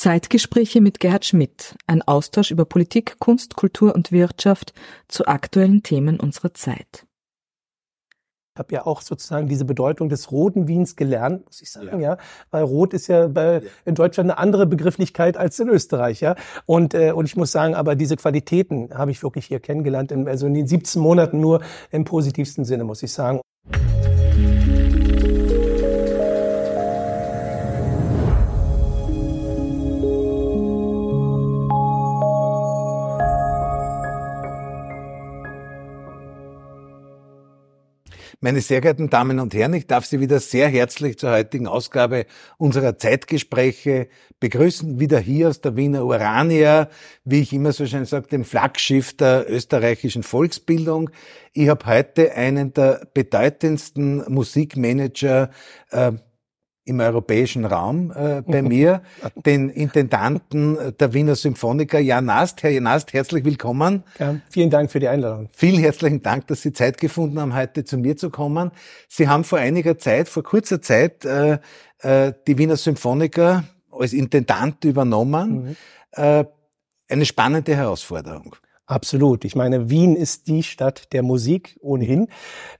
Zeitgespräche mit Gerhard Schmidt, ein Austausch über Politik, Kunst, Kultur und Wirtschaft zu aktuellen Themen unserer Zeit. Ich habe ja auch sozusagen diese Bedeutung des roten Wiens gelernt, muss ich sagen, ja, ja weil rot ist ja bei, in Deutschland eine andere Begrifflichkeit als in Österreich, ja. Und äh, und ich muss sagen, aber diese Qualitäten habe ich wirklich hier kennengelernt, in, also in den 17 Monaten nur im positivsten Sinne, muss ich sagen. Meine sehr geehrten Damen und Herren, ich darf Sie wieder sehr herzlich zur heutigen Ausgabe unserer Zeitgespräche begrüßen. Wieder hier aus der Wiener Urania, wie ich immer so schön sage, dem Flaggschiff der österreichischen Volksbildung. Ich habe heute einen der bedeutendsten Musikmanager äh, im europäischen Raum äh, bei mir, den Intendanten der Wiener Symphoniker Jan Nast. Herr Nast, herzlich willkommen. Ja, vielen Dank für die Einladung. Vielen herzlichen Dank, dass Sie Zeit gefunden haben, heute zu mir zu kommen. Sie haben vor einiger Zeit, vor kurzer Zeit, äh, äh, die Wiener Symphoniker als Intendant übernommen. Mhm. Äh, eine spannende Herausforderung. Absolut. Ich meine, Wien ist die Stadt der Musik ohnehin.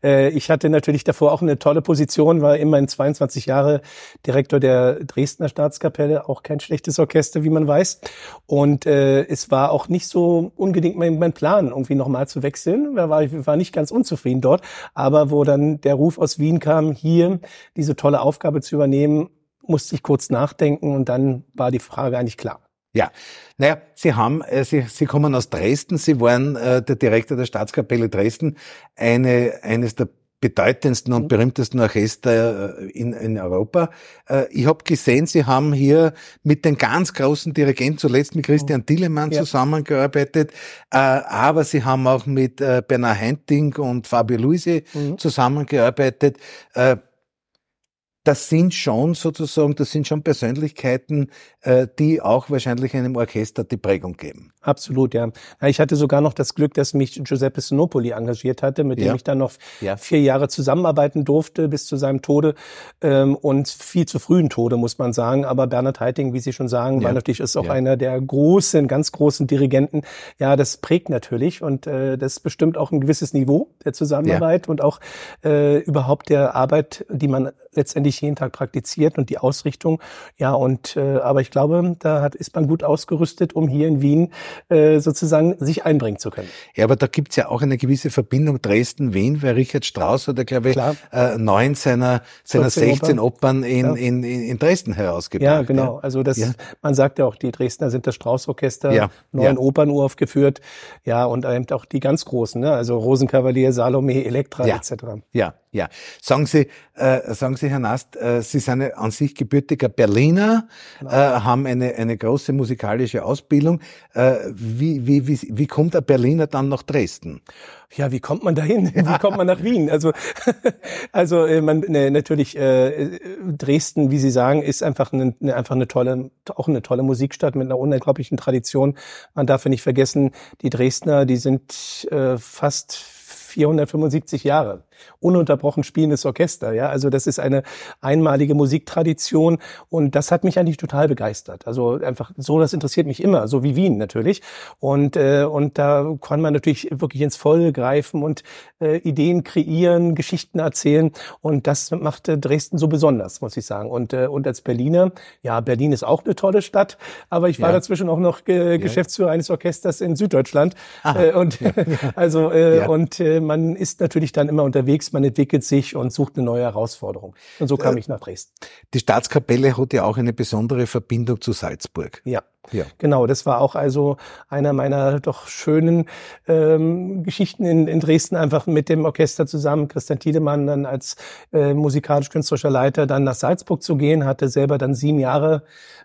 Äh, ich hatte natürlich davor auch eine tolle Position, war immerhin 22 Jahre Direktor der Dresdner Staatskapelle, auch kein schlechtes Orchester, wie man weiß. Und äh, es war auch nicht so unbedingt mein, Plan, irgendwie nochmal zu wechseln. Da war, ich war nicht ganz unzufrieden dort. Aber wo dann der Ruf aus Wien kam, hier diese tolle Aufgabe zu übernehmen, musste ich kurz nachdenken und dann war die Frage eigentlich klar. Ja, naja, Sie haben, äh, Sie, Sie kommen aus Dresden, Sie waren äh, der Direktor der Staatskapelle Dresden, eine, eines der bedeutendsten und mhm. berühmtesten Orchester äh, in, in Europa. Äh, ich habe gesehen, Sie haben hier mit den ganz großen Dirigenten, zuletzt mit Christian Tillemann ja. zusammengearbeitet, äh, aber Sie haben auch mit Bernard Heinting und Fabio Luisi mhm. zusammengearbeitet das sind schon sozusagen, das sind schon Persönlichkeiten, äh, die auch wahrscheinlich einem Orchester die Prägung geben. Absolut, ja. Ich hatte sogar noch das Glück, dass mich Giuseppe Sinopoli engagiert hatte, mit dem ja. ich dann noch ja. vier Jahre zusammenarbeiten durfte bis zu seinem Tode ähm, und viel zu frühen Tode, muss man sagen. Aber Bernhard Heiting, wie Sie schon sagen, ja. war natürlich ist auch einer der großen, ganz großen Dirigenten. Ja, das prägt natürlich und äh, das bestimmt auch ein gewisses Niveau der Zusammenarbeit und auch äh, überhaupt der Arbeit, die man letztendlich jeden Tag praktiziert und die Ausrichtung. Ja, und äh, aber ich glaube, da hat, ist man gut ausgerüstet, um hier in Wien äh, sozusagen sich einbringen zu können. Ja, aber da gibt's ja auch eine gewisse Verbindung Dresden-Wien, weil Richard Strauss hat ja, glaube ich, äh, neun seiner, seiner 16 Opern, in, ja. in, in, in Dresden herausgebracht. Ja, genau. Ja. Also das, ja. man sagt ja auch, die Dresdner sind das Strauss-Orchester, neun Opern uraufgeführt. Ja, und eben auch die ganz großen, ne? also Rosenkavalier, Salome, Elektra etc. Ja, ja. Sagen Sie, äh, sagen Sie, Herr Nast, äh, Sie sind an sich gebürtiger Berliner, genau. äh, haben eine, eine große musikalische Ausbildung. Äh, wie, wie, wie, wie kommt ein Berliner dann nach Dresden? Ja, wie kommt man dahin? Wie kommt man nach Wien? Also, also man ne, natürlich äh, Dresden, wie Sie sagen, ist einfach eine, ne, einfach eine tolle, auch eine tolle Musikstadt mit einer unglaublichen Tradition. Man darf ja nicht vergessen, die Dresdner, die sind äh, fast 475 Jahre ununterbrochen spielendes Orchester. Ja, also das ist eine einmalige Musiktradition und das hat mich eigentlich total begeistert. Also einfach so, das interessiert mich immer, so wie Wien natürlich. Und äh, und da kann man natürlich wirklich ins Volle greifen und äh, Ideen kreieren, Geschichten erzählen und das macht äh, Dresden so besonders, muss ich sagen. Und äh, und als Berliner, ja, Berlin ist auch eine tolle Stadt, aber ich war ja. dazwischen auch noch äh, Geschäftsführer eines Orchesters in Süddeutschland äh, und ja. also äh, ja. und äh, man ist natürlich dann immer unterwegs man entwickelt sich und sucht eine neue Herausforderung. Und so kam äh, ich nach Dresden. Die Staatskapelle hat ja auch eine besondere Verbindung zu Salzburg. Ja. Ja. Genau, das war auch also einer meiner doch schönen ähm, Geschichten in, in Dresden, einfach mit dem Orchester zusammen, Christian Tiedemann dann als äh, musikalisch-künstlerischer Leiter dann nach Salzburg zu gehen, hatte selber dann sieben Jahre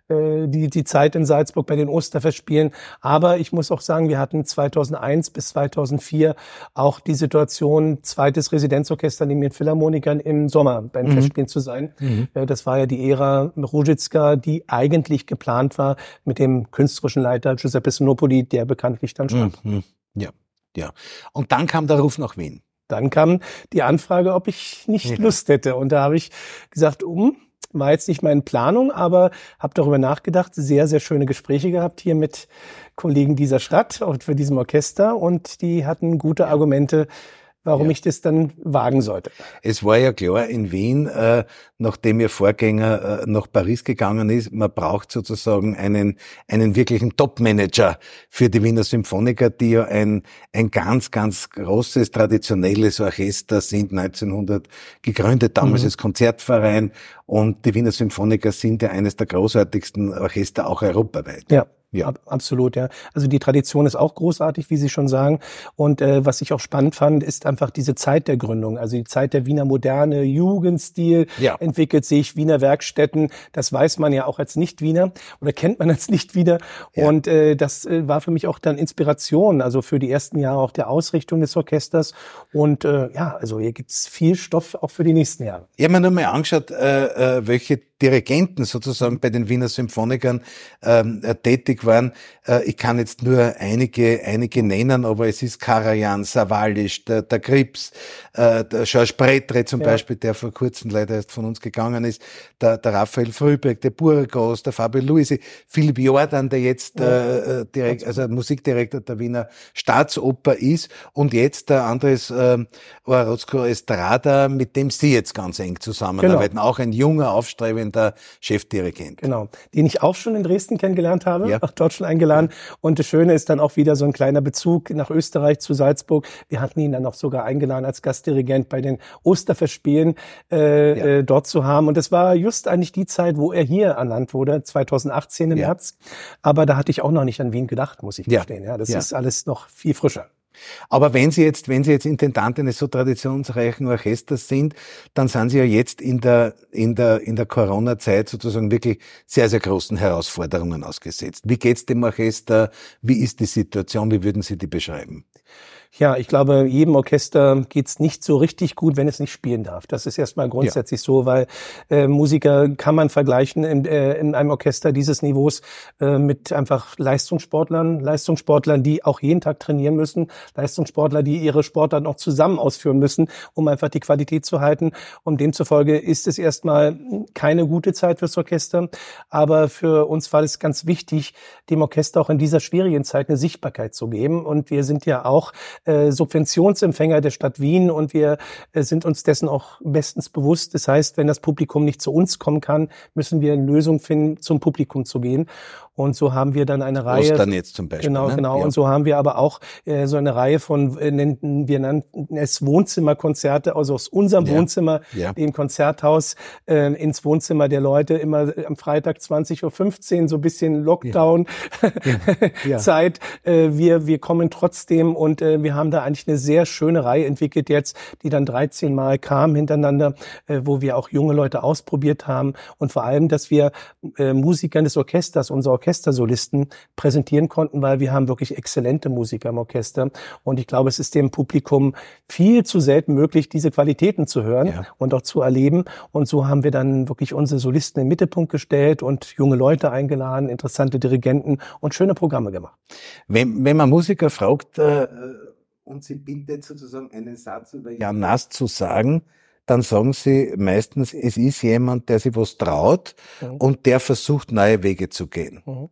äh, die, die Zeit in Salzburg bei den Osterfestspielen. Aber ich muss auch sagen, wir hatten 2001 bis 2004 auch die Situation, zweites Residenzorchester neben den Philharmonikern im Sommer bei den mhm. Festspielen zu sein. Mhm. Äh, das war ja die Ära Ruzicka, die eigentlich geplant war mit dem künstlerischen Leiter Giuseppe Sinopoli, der bekanntlich dann starb. Mhm. Ja, ja. Und dann kam der Ruf nach Wien. Dann kam die Anfrage, ob ich nicht ja. Lust hätte. Und da habe ich gesagt, um, war jetzt nicht meine Planung, aber habe darüber nachgedacht, sehr, sehr schöne Gespräche gehabt hier mit Kollegen dieser Stadt und für diesem Orchester und die hatten gute Argumente, warum ja. ich das dann wagen sollte. Es war ja klar in Wien, äh, nachdem Ihr Vorgänger äh, nach Paris gegangen ist, man braucht sozusagen einen, einen wirklichen Top-Manager für die Wiener Symphoniker, die ja ein, ein ganz, ganz großes, traditionelles Orchester sind, 1900 gegründet, damals mhm. als Konzertverein und die Wiener Symphoniker sind ja eines der großartigsten Orchester auch europaweit. Ja. Ja, absolut, ja. Also die Tradition ist auch großartig, wie Sie schon sagen. Und äh, was ich auch spannend fand, ist einfach diese Zeit der Gründung. Also die Zeit der Wiener Moderne, Jugendstil ja. entwickelt sich, Wiener Werkstätten. Das weiß man ja auch als Nicht-Wiener oder kennt man als Nicht-Wiener. Ja. Und äh, das äh, war für mich auch dann Inspiration, also für die ersten Jahre auch der Ausrichtung des Orchesters. Und äh, ja, also hier gibt's viel Stoff auch für die nächsten Jahre. Ich habe mir nur mal angeschaut, äh, äh, welche Dirigenten sozusagen bei den Wiener Symphonikern ähm, äh, tätig waren. Äh, ich kann jetzt nur einige, einige nennen, aber es ist Karajan, Savalisch, der, der Krips, äh, der Georges Pretre zum ja. Beispiel, der vor kurzem leider erst von uns gegangen ist, der, der Raphael Frübeck, der Burgos, der Fabio Luisi, Philipp Jordan, der jetzt ja. äh, äh direkt, also Musikdirektor der Wiener Staatsoper ist und jetzt der Andres äh, Orozco Estrada, mit dem Sie jetzt ganz eng zusammenarbeiten. Genau. Auch ein junger, aufstrebender der Chefdirigent. Genau, den ich auch schon in Dresden kennengelernt habe, ja. Schon eingeladen. Und das Schöne ist dann auch wieder so ein kleiner Bezug nach Österreich zu Salzburg. Wir hatten ihn dann auch sogar eingeladen als Gastdirigent bei den Osterfestspielen äh, ja. äh, dort zu haben. Und das war just eigentlich die Zeit, wo er hier ernannt wurde, 2018 im ja. März. Aber da hatte ich auch noch nicht an Wien gedacht, muss ich gestehen. Ja, das ist alles noch viel frischer. Aber wenn Sie jetzt, wenn Sie jetzt Intendant eines so traditionsreichen Orchesters sind, dann sind Sie ja jetzt in der, in der, in der Corona-Zeit sozusagen wirklich sehr, sehr großen Herausforderungen ausgesetzt. Wie geht's dem Orchester? Wie ist die Situation? Wie würden Sie die beschreiben? Ja, ich glaube, jedem Orchester geht's nicht so richtig gut, wenn es nicht spielen darf. Das ist erstmal grundsätzlich ja. so, weil äh, Musiker kann man vergleichen in, äh, in einem Orchester dieses Niveaus äh, mit einfach Leistungssportlern, Leistungssportlern, die auch jeden Tag trainieren müssen, Leistungssportler, die ihre Sportler noch zusammen ausführen müssen, um einfach die Qualität zu halten. Und demzufolge ist es erstmal keine gute Zeit fürs Orchester. Aber für uns war es ganz wichtig, dem Orchester auch in dieser schwierigen Zeit eine Sichtbarkeit zu geben. Und wir sind ja auch äh, Subventionsempfänger der Stadt Wien und wir äh, sind uns dessen auch bestens bewusst. Das heißt, wenn das Publikum nicht zu uns kommen kann, müssen wir eine Lösung finden, zum Publikum zu gehen. Und so haben wir dann eine Reihe. Ostern jetzt zum Beispiel. Genau, ne? genau. Ja. Und so haben wir aber auch äh, so eine Reihe von, äh, nennten, wir nannten es Wohnzimmerkonzerte, also aus unserem ja. Wohnzimmer, ja. dem Konzerthaus, äh, ins Wohnzimmer der Leute, immer am Freitag 20.15 Uhr, so ein bisschen Lockdown-Zeit. äh, wir, wir kommen trotzdem und äh, wir haben da eigentlich eine sehr schöne Reihe entwickelt jetzt, die dann 13 Mal kam hintereinander, äh, wo wir auch junge Leute ausprobiert haben und vor allem, dass wir äh, Musikern des Orchesters, unser Orchestersolisten präsentieren konnten, weil wir haben wirklich exzellente Musiker im Orchester. Und ich glaube, es ist dem Publikum viel zu selten möglich, diese Qualitäten zu hören ja. und auch zu erleben. Und so haben wir dann wirklich unsere Solisten im Mittelpunkt gestellt und junge Leute eingeladen, interessante Dirigenten und schöne Programme gemacht. Wenn, wenn man Musiker fragt, äh, und sie bittet sozusagen einen Satz über Jan Nass zu sagen, dann sagen sie meistens, es ist jemand, der sich was traut mhm. und der versucht, neue Wege zu gehen. Mhm.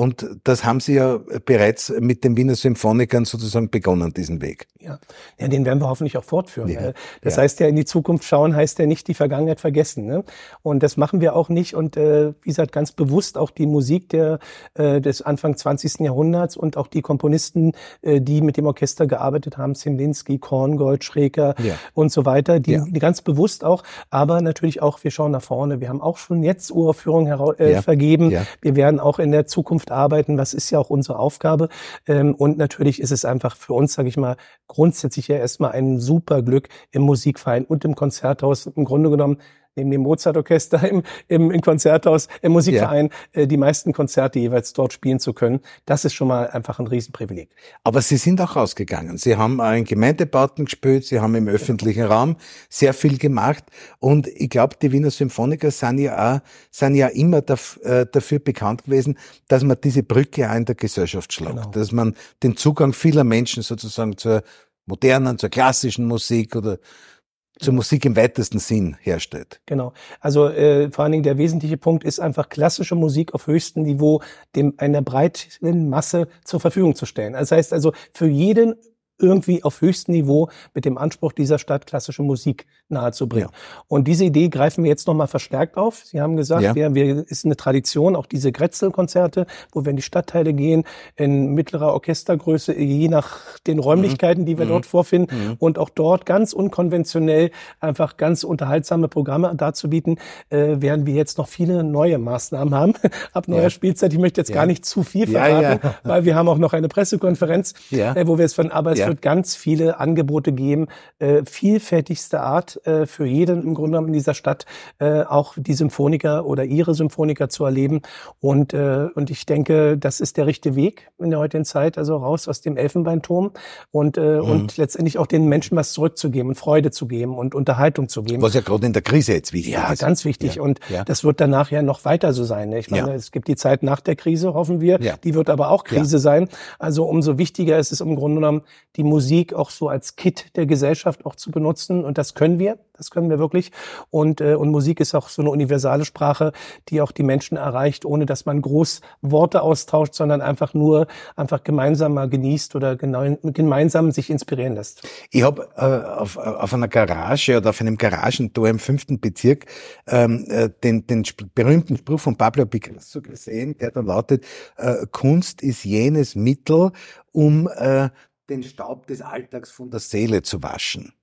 Und das haben Sie ja bereits mit den Wiener Symphonikern sozusagen begonnen, diesen Weg. Ja, ja den werden wir hoffentlich auch fortführen. Ja. Das ja. heißt ja, in die Zukunft schauen heißt ja nicht die Vergangenheit vergessen. Ne? Und das machen wir auch nicht. Und äh, wie gesagt, ganz bewusst auch die Musik der, äh, des Anfang 20. Jahrhunderts und auch die Komponisten, äh, die mit dem Orchester gearbeitet haben, Zimlinski, Korngold, Schreker ja. und so weiter, die, die ganz bewusst auch, aber natürlich auch, wir schauen nach vorne. Wir haben auch schon jetzt Uraufführungen äh, vergeben. Wir werden auch in der Zukunft arbeiten. Das ist ja auch unsere Aufgabe. Ähm, und natürlich ist es einfach für uns, sage ich mal, grundsätzlich ja erstmal ein super Glück im Musikverein und im Konzerthaus im Grunde genommen neben dem Mozartorchester im, im, im Konzerthaus, im Musikverein, ja. äh, die meisten Konzerte jeweils dort spielen zu können. Das ist schon mal einfach ein Riesenprivileg. Aber Sie sind auch rausgegangen. Sie haben in Gemeindebauten gespielt, Sie haben im öffentlichen genau. Raum sehr viel gemacht. Und ich glaube, die Wiener Symphoniker sind ja auch, sind ja immer dafür, äh, dafür bekannt gewesen, dass man diese Brücke auch in der Gesellschaft schlagt. Genau. Dass man den Zugang vieler Menschen sozusagen zur modernen, zur klassischen Musik oder zur Musik im weitesten Sinn herstellt. Genau. Also äh, vor allen Dingen der wesentliche Punkt ist einfach klassische Musik auf höchstem Niveau dem einer breiten Masse zur Verfügung zu stellen. Das heißt also für jeden irgendwie auf höchstem Niveau mit dem Anspruch dieser Stadt klassische Musik nahezubringen. Ja. Und diese Idee greifen wir jetzt nochmal verstärkt auf. Sie haben gesagt, ja. wir, wir ist eine Tradition, auch diese Grätzl-Konzerte, wo wir in die Stadtteile gehen, in mittlerer Orchestergröße, je nach den Räumlichkeiten, die wir mhm. dort vorfinden mhm. und auch dort ganz unkonventionell einfach ganz unterhaltsame Programme darzubieten, äh, werden wir jetzt noch viele neue Maßnahmen haben ab neuer ja. Spielzeit. Ich möchte jetzt gar nicht zu viel verraten, weil wir haben auch noch eine Pressekonferenz, äh, wo wir es von, aber es wird ganz viele Angebote geben, äh, vielfältigste Art äh, für jeden im Grunde genommen in dieser Stadt äh, auch die Symphoniker oder ihre Symphoniker zu erleben. Und, äh, und ich denke, das ist der richtige Weg in der heutigen Zeit, also raus aus dem Elfenbeinturm und, äh, mhm. und letztendlich auch den Menschen was zurückzugeben und Freude zu geben und Unterhaltung zu geben. Was ja gerade in der Krise jetzt wichtig ja, ist. Ja, ganz wichtig. Ja. Und ja. das wird danach ja noch weiter so sein. Ich meine, ja. es gibt die Zeit nach der Krise, hoffen wir. Die wird aber auch Krise sein. Also umso wichtiger ist es im Grunde genommen, die Musik auch so als Kit der Gesellschaft auch zu benutzen. Und das können wir. Das können wir wirklich. Und, äh, und Musik ist auch so eine universale Sprache, die auch die Menschen erreicht, ohne dass man groß Worte austauscht, sondern einfach nur einfach gemeinsam mal genießt oder gemeinsam sich inspirieren lässt. Ich habe äh, auf, auf einer Garage oder auf einem Garagentor im fünften Bezirk ähm, äh, den, den berühmten Spruch von Pablo Picasso gesehen, der da lautet, äh, Kunst ist jenes Mittel, um äh, den Staub des Alltags von der Seele zu waschen.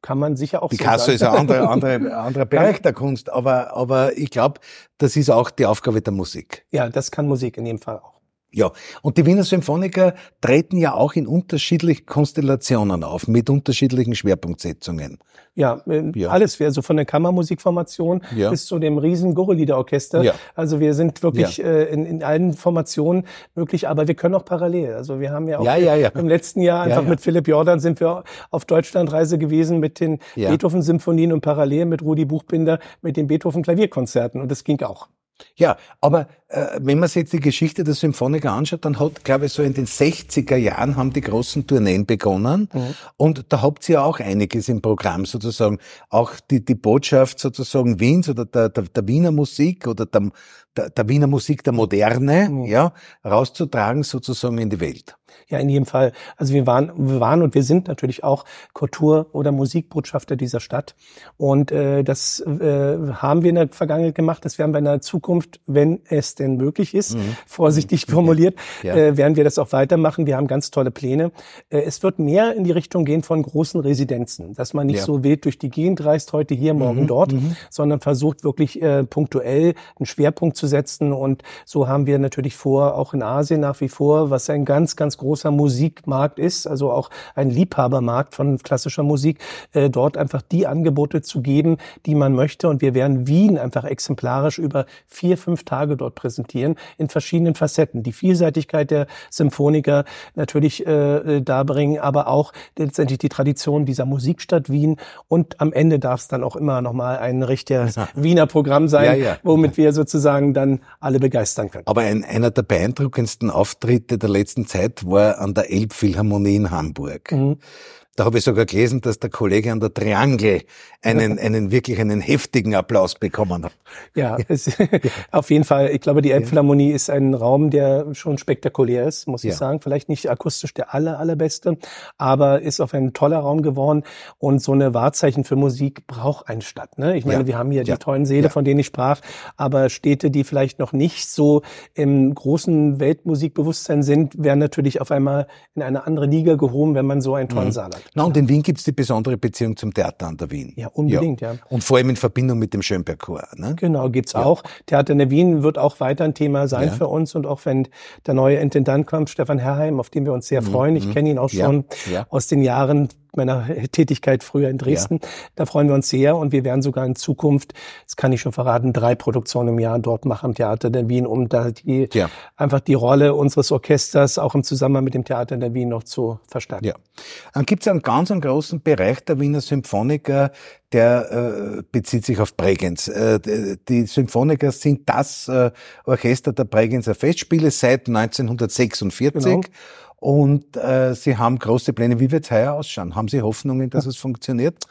Kann man sicher auch Picasso so ist ein anderer, anderer, anderer Bereich der Kunst, aber, aber ich glaube, das ist auch die Aufgabe der Musik. Ja, das kann Musik in jedem Fall auch. Ja, und die Wiener Symphoniker treten ja auch in unterschiedlichen Konstellationen auf, mit unterschiedlichen Schwerpunktsetzungen. Ja, äh, ja. alles, also von der Kammermusikformation ja. bis zu dem riesen Gurreliederorchester. Ja. Also wir sind wirklich äh, in, in allen Formationen möglich, aber wir können auch parallel. Also wir haben ja auch im letzten Jahr einfach mit Philipp Jordan sind wir auf Deutschlandreise gewesen mit den Beethoven-Symphonien und parallel mit Rudi Buchbinder mit den Beethoven-Klavierkonzerten und das ging auch. Ja, aber wenn man sich jetzt die Geschichte der Symphoniker anschaut, dann hat, glaube ich, so in den 60er Jahren haben die großen Tourneen begonnen mhm. und da habt ihr ja auch einiges im Programm sozusagen. Auch die, die Botschaft sozusagen Wiens oder der, der, der Wiener Musik oder der, der, der Wiener Musik der Moderne, mhm. ja, rauszutragen sozusagen in die Welt. Ja, in jedem Fall. Also wir waren, wir waren und wir sind natürlich auch Kultur- oder Musikbotschafter dieser Stadt. Und äh, das äh, haben wir in der Vergangenheit gemacht. Das werden wir in der Zukunft, wenn es denn möglich ist, mhm. vorsichtig formuliert, ja. äh, werden wir das auch weitermachen. Wir haben ganz tolle Pläne. Äh, es wird mehr in die Richtung gehen von großen Residenzen, dass man nicht ja. so wild durch die Gegend reist, heute hier, morgen mhm. dort, mhm. sondern versucht wirklich äh, punktuell einen Schwerpunkt zu setzen. Und so haben wir natürlich vor, auch in Asien nach wie vor, was ein ganz, ganz großer Musikmarkt ist, also auch ein Liebhabermarkt von klassischer Musik, äh, dort einfach die Angebote zu geben, die man möchte. Und wir werden Wien einfach exemplarisch über vier, fünf Tage dort präsentieren in verschiedenen Facetten. Die Vielseitigkeit der Symphoniker natürlich äh, darbringen, aber auch letztendlich die Tradition dieser Musikstadt Wien. Und am Ende darf es dann auch immer nochmal ein richtiger Wiener Programm sein, ja, ja. womit wir sozusagen dann alle begeistern können. Aber ein, einer der beeindruckendsten Auftritte der letzten Zeit war an der Elbphilharmonie in Hamburg. Mhm. Da habe ich sogar gelesen, dass der Kollege an der Triangel einen, einen wirklich einen heftigen Applaus bekommen hat. Ja, es, auf jeden Fall. Ich glaube, die Elbphilharmonie ist ein Raum, der schon spektakulär ist, muss ich sagen. Vielleicht nicht akustisch der aller, allerbeste, aber ist auf ein toller Raum geworden. Und so eine Wahrzeichen für Musik braucht eine Stadt. Ne? Ich meine, wir haben hier die tollen Seele, von denen ich sprach, aber Städte, die vielleicht noch nicht so im großen Weltmusikbewusstsein sind, werden natürlich auf einmal in eine andere Liga gehoben, wenn man so einen tollen mhm. Saal hat. Na, und in Wien gibt es die besondere Beziehung zum Theater an der Wien. Ja, unbedingt, ja. ja. Und vor allem in Verbindung mit dem Schönberg Chor. Ne? Genau, gibt's ja. auch. Theater in der Wien wird auch weiter ein Thema sein ja. für uns. Und auch wenn der neue Intendant kommt, Stefan Herrheim, auf den wir uns sehr mhm. freuen. Ich mhm. kenne ihn auch schon aus den Jahren meiner Tätigkeit früher in Dresden. Ja. Da freuen wir uns sehr und wir werden sogar in Zukunft, das kann ich schon verraten, drei Produktionen im Jahr dort machen am Theater der Wien, um da die, ja. einfach die Rolle unseres Orchesters auch im Zusammenhang mit dem Theater der Wien noch zu verstärken. Ja. Dann gibt es einen ganz einen großen Bereich der Wiener Symphoniker, der äh, bezieht sich auf Bregenz. Äh, die Symphoniker sind das äh, Orchester der Bregenzer Festspiele seit 1946. Genau. Und äh, Sie haben große Pläne. Wie wird es heuer ausschauen? Haben Sie Hoffnungen, dass es funktioniert?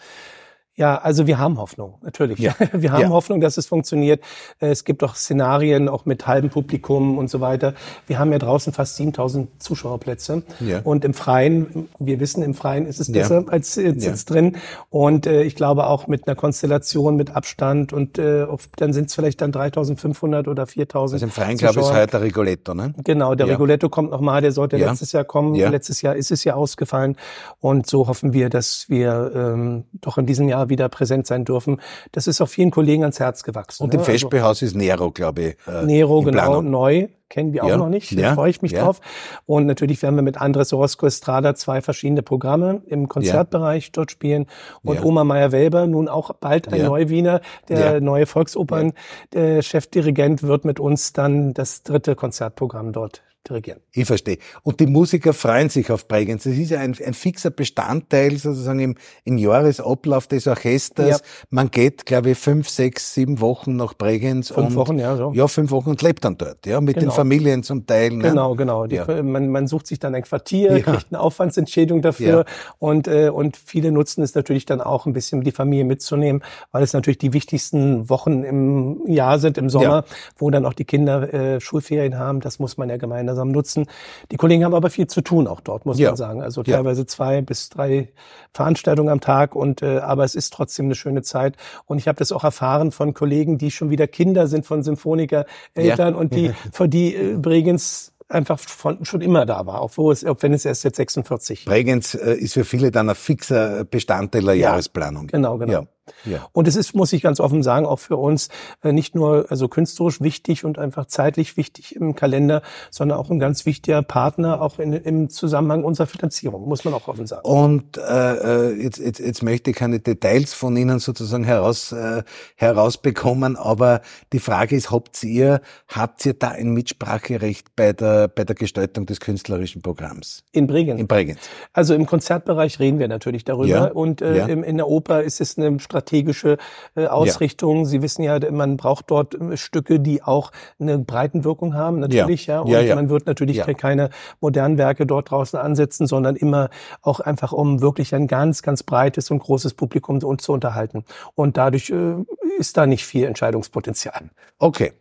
Ja, also wir haben Hoffnung, natürlich. Ja. Wir haben ja. Hoffnung, dass es funktioniert. Es gibt auch Szenarien, auch mit halbem Publikum und so weiter. Wir haben ja draußen fast 7000 Zuschauerplätze. Ja. Und im Freien, wir wissen, im Freien ist es besser ja. als jetzt, drin. Und äh, ich glaube auch mit einer Konstellation, mit Abstand und äh, dann sind es vielleicht dann 3500 oder 4000. Also im Freien, glaube ich, ist heute der Rigoletto, ne? Genau, der Rigoletto kommt nochmal, der sollte letztes Jahr kommen. Letztes Jahr ist es ja ausgefallen. Und so hoffen wir, dass wir ähm, doch in diesem Jahr wieder präsent sein dürfen. Das ist auch vielen Kollegen ans Herz gewachsen. Und im ne? Festspielhaus ist Nero, glaube ich. Äh, Nero, genau, Planung. neu. Kennen wir auch ja, noch nicht. Da ja, freue ich mich ja. drauf. Und natürlich werden wir mit Andres Orozco Estrada zwei verschiedene Programme im Konzertbereich dort spielen. Und Oma Meyer-Welber, nun auch bald ein Neuwiener, der neue Volksopern, der Chefdirigent wird mit uns dann das dritte Konzertprogramm dort dirigieren. Ich verstehe. Und die Musiker freuen sich auf Bregenz. Das ist ja ein, ein fixer Bestandteil sozusagen im, im Jahresablauf des Orchesters. Ja. Man geht, glaube ich, fünf, sechs, sieben Wochen nach Bregenz. Fünf und, Wochen, ja, so. Ja, fünf Wochen und lebt dann dort, ja, mit genau. den Familien zum Teil. Ne? Genau, genau. Die, ja. man, man sucht sich dann ein Quartier, ja. kriegt eine Aufwandsentschädigung dafür und, äh, und viele nutzen es natürlich dann auch ein bisschen die Familie mitzunehmen, weil es natürlich die wichtigsten Wochen im Jahr sind, im Sommer, wo dann auch die Kinder äh, Schulferien haben. Das muss man ja gemeinsam gemeinsam nutzen. Die Kollegen haben aber viel zu tun auch dort, muss ja. man sagen. Also teilweise ja. zwei bis drei Veranstaltungen am Tag und äh, aber es ist trotzdem eine schöne Zeit. Und ich habe das auch erfahren von Kollegen, die schon wieder Kinder sind von Symphoniker Eltern ja. und die für die äh, übrigens einfach von, schon immer da war, auch wo es, auch wenn es erst jetzt 46. Bregenz äh, ist für viele dann ein fixer Bestandteil der ja, Jahresplanung. Genau, genau. Ja. Ja. Und es ist, muss ich ganz offen sagen, auch für uns äh, nicht nur also künstlerisch wichtig und einfach zeitlich wichtig im Kalender, sondern auch ein ganz wichtiger Partner auch in, im Zusammenhang unserer Finanzierung, muss man auch offen sagen. Und äh, äh jetzt, jetzt, jetzt möchte ich keine Details von Ihnen sozusagen heraus äh, herausbekommen, aber die Frage ist, habt ihr habt ihr da ein Mitspracherecht bei der bei der Gestaltung des künstlerischen Programms? In Bregenz. In Bregenz. Also im Konzertbereich reden wir natürlich darüber ja, und äh, ja. in der Oper ist es eine strategische äh, Ausrichtung. Ja. Sie wissen ja, man braucht dort äh, Stücke, die auch eine Breitenwirkung haben, natürlich, ja. ja. Und ja, man wird natürlich keine modernen Werke dort draußen ansetzen, sondern immer auch einfach, um wirklich ein ganz, ganz breites und großes Publikum uns zu unterhalten. Und dadurch äh, ist da nicht viel Entscheidungspotenzial. Okay.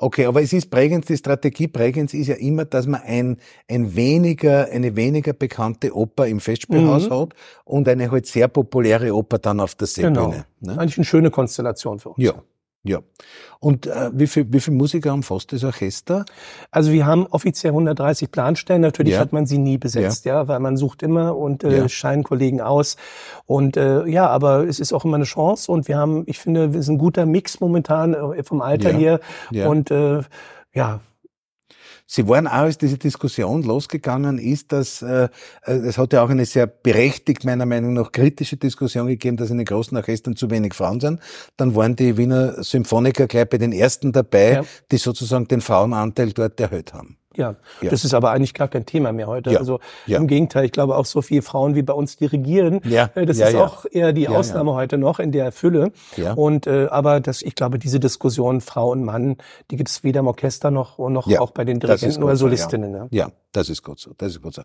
Okay, aber es ist prägend, die Strategie prägend ist ja immer, dass man ein, ein weniger, eine weniger bekannte Oper im Festspielhaus mhm. hat und eine halt sehr populäre Oper dann auf der Seebühne. Genau. Ne? Eigentlich eine schöne Konstellation für uns. Ja. Ja. Und äh, wie viel wie viel Musiker umfasst das Orchester? Also wir haben offiziell 130 Planstellen. Natürlich ja. hat man sie nie besetzt, ja. ja, weil man sucht immer und äh, ja. scheinen Kollegen aus. Und äh, ja, aber es ist auch immer eine Chance. Und wir haben, ich finde, wir sind ein guter Mix momentan äh, vom Alter her. Ja. Und äh, ja, Sie waren auch, als diese Diskussion losgegangen ist, dass äh, äh, es hat ja auch eine sehr berechtigt, meiner Meinung nach, kritische Diskussion gegeben, dass in den großen Orchestern zu wenig Frauen sind. Dann waren die Wiener Symphoniker gleich bei den ersten dabei, ja. die sozusagen den Frauenanteil dort erhöht haben. Ja, ja, das ist aber eigentlich gar kein Thema mehr heute. Ja. Also ja. im Gegenteil, ich glaube auch so viele Frauen wie bei uns dirigieren. Ja. Äh, das ist auch eher die Ausnahme heute noch in der Fülle. Ja. Und äh, aber das, ich glaube, diese Diskussion Frau und Mann, die gibt es weder im Orchester noch und noch auch bei den Dirigenten oder Solistinnen. So, ja. ja, das ist gut so. Das ist gut so.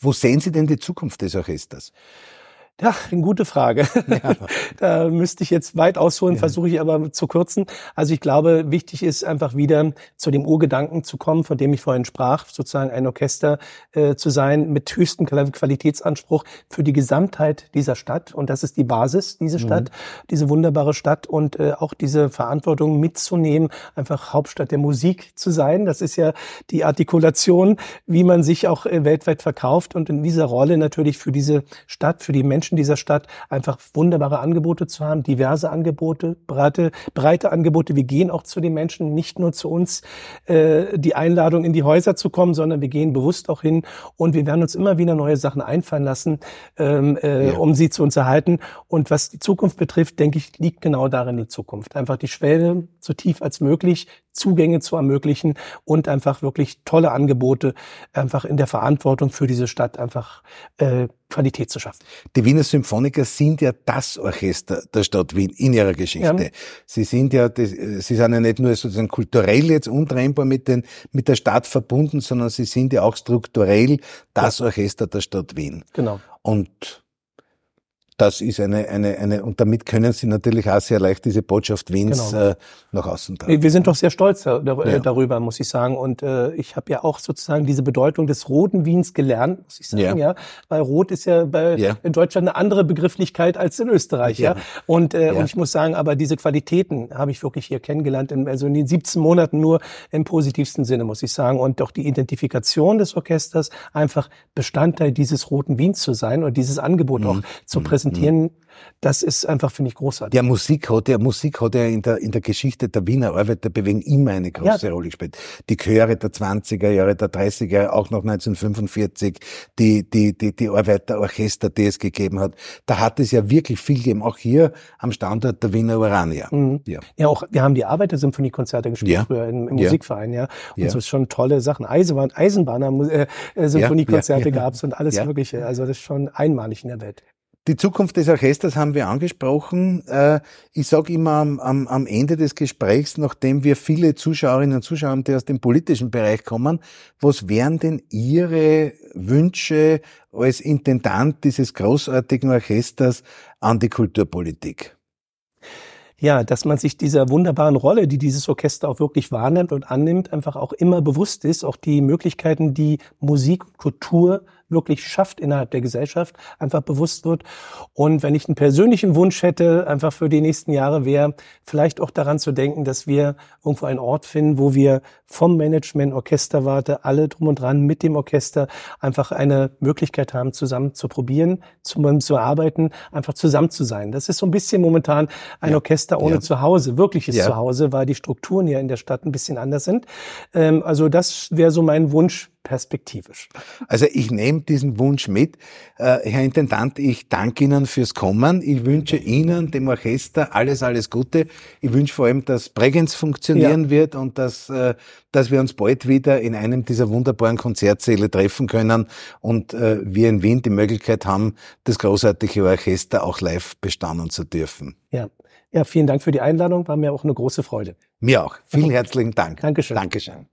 Wo sehen Sie denn die Zukunft des Orchesters? Ja, eine gute Frage. Ja. da müsste ich jetzt weit ausholen, ja. versuche ich aber zu kürzen. Also ich glaube, wichtig ist einfach wieder zu dem Urgedanken zu kommen, von dem ich vorhin sprach, sozusagen ein Orchester äh, zu sein mit höchstem Qualitätsanspruch für die Gesamtheit dieser Stadt. Und das ist die Basis, diese mhm. Stadt, mhm. diese wunderbare Stadt und äh, auch diese Verantwortung mitzunehmen, einfach Hauptstadt der Musik zu sein. Das ist ja die Artikulation, wie man sich auch äh, weltweit verkauft und in dieser Rolle natürlich für diese Stadt, für die Menschen Menschen dieser Stadt einfach wunderbare Angebote zu haben, diverse Angebote, breite, breite Angebote. Wir gehen auch zu den Menschen, nicht nur zu uns äh, die Einladung in die Häuser zu kommen, sondern wir gehen bewusst auch hin und wir werden uns immer wieder neue Sachen einfallen lassen, ähm, äh, ja. um sie zu uns erhalten. Und was die Zukunft betrifft, denke ich, liegt genau darin die Zukunft. Einfach die Schwelle so tief als möglich Zugänge zu ermöglichen und einfach wirklich tolle Angebote einfach in der Verantwortung für diese Stadt einfach äh, Qualität zu schaffen. Die Wiener Symphoniker sind ja das Orchester der Stadt Wien in ihrer Geschichte. Ja. Sie sind ja, sie sind ja nicht nur sozusagen kulturell jetzt untrennbar mit den, mit der Stadt verbunden, sondern sie sind ja auch strukturell das ja. Orchester der Stadt Wien. Genau. Und das ist eine, eine, eine, und damit können Sie natürlich auch sehr leicht diese Botschaft Wiens genau. äh, nach außen tragen. Wir sind doch sehr stolz da, da, ja. darüber, muss ich sagen. Und äh, ich habe ja auch sozusagen diese Bedeutung des roten Wiens gelernt, muss ich sagen, ja. ja. Weil Rot ist ja bei ja. in Deutschland eine andere Begrifflichkeit als in Österreich, ja. Und, äh, und ich muss sagen, aber diese Qualitäten habe ich wirklich hier kennengelernt, in, also in den 17 Monaten nur im positivsten Sinne, muss ich sagen. Und doch die Identifikation des Orchesters, einfach Bestandteil dieses roten Wiens zu sein und dieses Angebot mhm. auch zu mhm. Präsentieren, mhm. das ist einfach, finde ich, großartig. Ja, Musik hat ja, Musik hat ja in der, in der Geschichte der Wiener Arbeiterbewegung immer eine große ja. Rolle gespielt. Die Chöre der 20er Jahre, der 30er Jahre, auch noch 1945, die, die, die, die Arbeiterorchester, die es gegeben hat. Da hat es ja wirklich viel gegeben, auch hier am Standort der Wiener Urania. Mhm. Ja. ja, auch, wir haben die Arbeitersymphoniekonzerte gespielt ja. früher im, im ja. Musikverein, ja. Und ja. so ist schon tolle Sachen. Eisenbahn, Eisenbahner, äh, Symphoniekonzerte ja. gab's und alles Mögliche. Also das ist schon einmalig in der Welt. Die Zukunft des Orchesters haben wir angesprochen. Äh, ich sage immer am, am, am Ende des Gesprächs, nachdem wir viele Zuschauerinnen und Zuschauer haben, die aus dem politischen Bereich kommen, was wären denn Ihre Wünsche als Intendant dieses großartigen Orchesters an die Kulturpolitik? ja, dass man sich dieser wunderbaren Rolle, die dieses Orchester auch wirklich wahrnimmt und annimmt, einfach auch immer bewusst ist, auch die Möglichkeiten, die Musik, Kultur wirklich schafft innerhalb der Gesellschaft, einfach bewusst wird. Und wenn ich einen persönlichen Wunsch hätte, einfach für die nächsten Jahre, wäre vielleicht auch daran zu denken, dass wir irgendwo einen Ort finden, wo wir vom Management, Orchesterwarte, alle drum und dran mit dem Orchester einfach eine Möglichkeit haben, zusammen zu probieren, zusammen zu arbeiten, einfach zusammen zu sein. Das ist so ein bisschen momentan ein ja. Orchester ohne ja. Zuhause, wirkliches ja. Zuhause, weil die Strukturen ja in der Stadt ein bisschen anders sind. Ähm, also das wäre so mein Wunsch perspektivisch. Also ich nehme diesen Wunsch mit. Äh, Herr Intendant, ich danke Ihnen fürs Kommen. Ich wünsche Ihnen, dem Orchester, alles, alles Gute. Ich wünsche vor allem, dass Bregenz funktionieren ja. wird und dass, äh, dass wir uns bald wieder in einem dieser wunderbaren Konzertsäle treffen können und äh, wir in Wien die Möglichkeit haben, das großartige Orchester auch live bestaunen zu dürfen. Ja. Ja, vielen Dank für die Einladung. War mir auch eine große Freude. Mir auch. Vielen herzlichen Dank. Dankeschön. Dankeschön.